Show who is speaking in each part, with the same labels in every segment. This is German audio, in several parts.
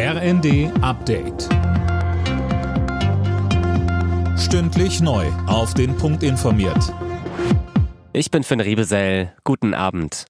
Speaker 1: RND Update. Stündlich neu. Auf den Punkt informiert.
Speaker 2: Ich bin Finn Riebesell. Guten Abend.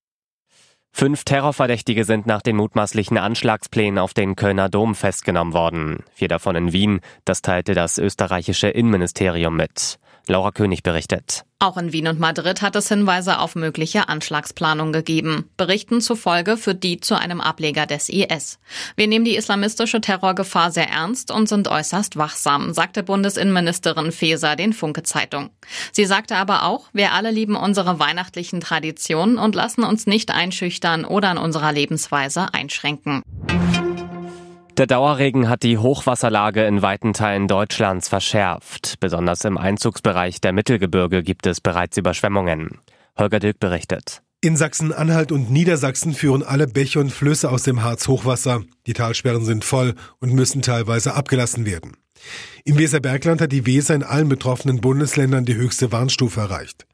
Speaker 2: Fünf Terrorverdächtige sind nach den mutmaßlichen Anschlagsplänen auf den Kölner Dom festgenommen worden. Vier davon in Wien. Das teilte das österreichische Innenministerium mit. Laura König berichtet.
Speaker 3: Auch in Wien und Madrid hat es Hinweise auf mögliche Anschlagsplanung gegeben. Berichten zufolge führt die zu einem Ableger des IS. Wir nehmen die islamistische Terrorgefahr sehr ernst und sind äußerst wachsam, sagte Bundesinnenministerin Faeser den Funke Zeitung. Sie sagte aber auch, wir alle lieben unsere weihnachtlichen Traditionen und lassen uns nicht einschüchtern oder an unserer Lebensweise einschränken.
Speaker 2: Der Dauerregen hat die Hochwasserlage in weiten Teilen Deutschlands verschärft. Besonders im Einzugsbereich der Mittelgebirge gibt es bereits Überschwemmungen. Holger Dilk berichtet.
Speaker 4: In Sachsen-Anhalt und Niedersachsen führen alle Bäche und Flüsse aus dem Harz Hochwasser. Die Talsperren sind voll und müssen teilweise abgelassen werden. Im Weserbergland hat die Weser in allen betroffenen Bundesländern die höchste Warnstufe erreicht.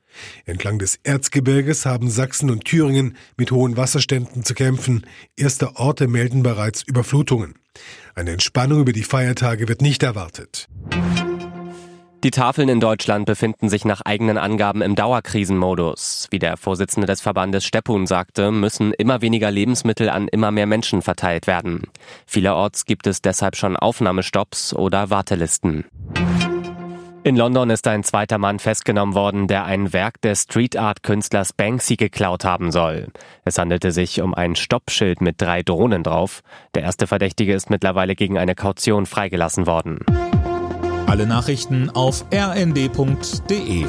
Speaker 4: Entlang des Erzgebirges haben Sachsen und Thüringen mit hohen Wasserständen zu kämpfen. Erste Orte melden bereits Überflutungen. Eine Entspannung über die Feiertage wird nicht erwartet.
Speaker 2: Die Tafeln in Deutschland befinden sich nach eigenen Angaben im Dauerkrisenmodus. Wie der Vorsitzende des Verbandes Steppun sagte, müssen immer weniger Lebensmittel an immer mehr Menschen verteilt werden. Vielerorts gibt es deshalb schon Aufnahmestopps oder Wartelisten. In London ist ein zweiter Mann festgenommen worden, der ein Werk des Street Art Künstlers Banksy geklaut haben soll. Es handelte sich um ein Stoppschild mit drei Drohnen drauf. Der erste Verdächtige ist mittlerweile gegen eine Kaution freigelassen worden.
Speaker 1: Alle Nachrichten auf rnd.de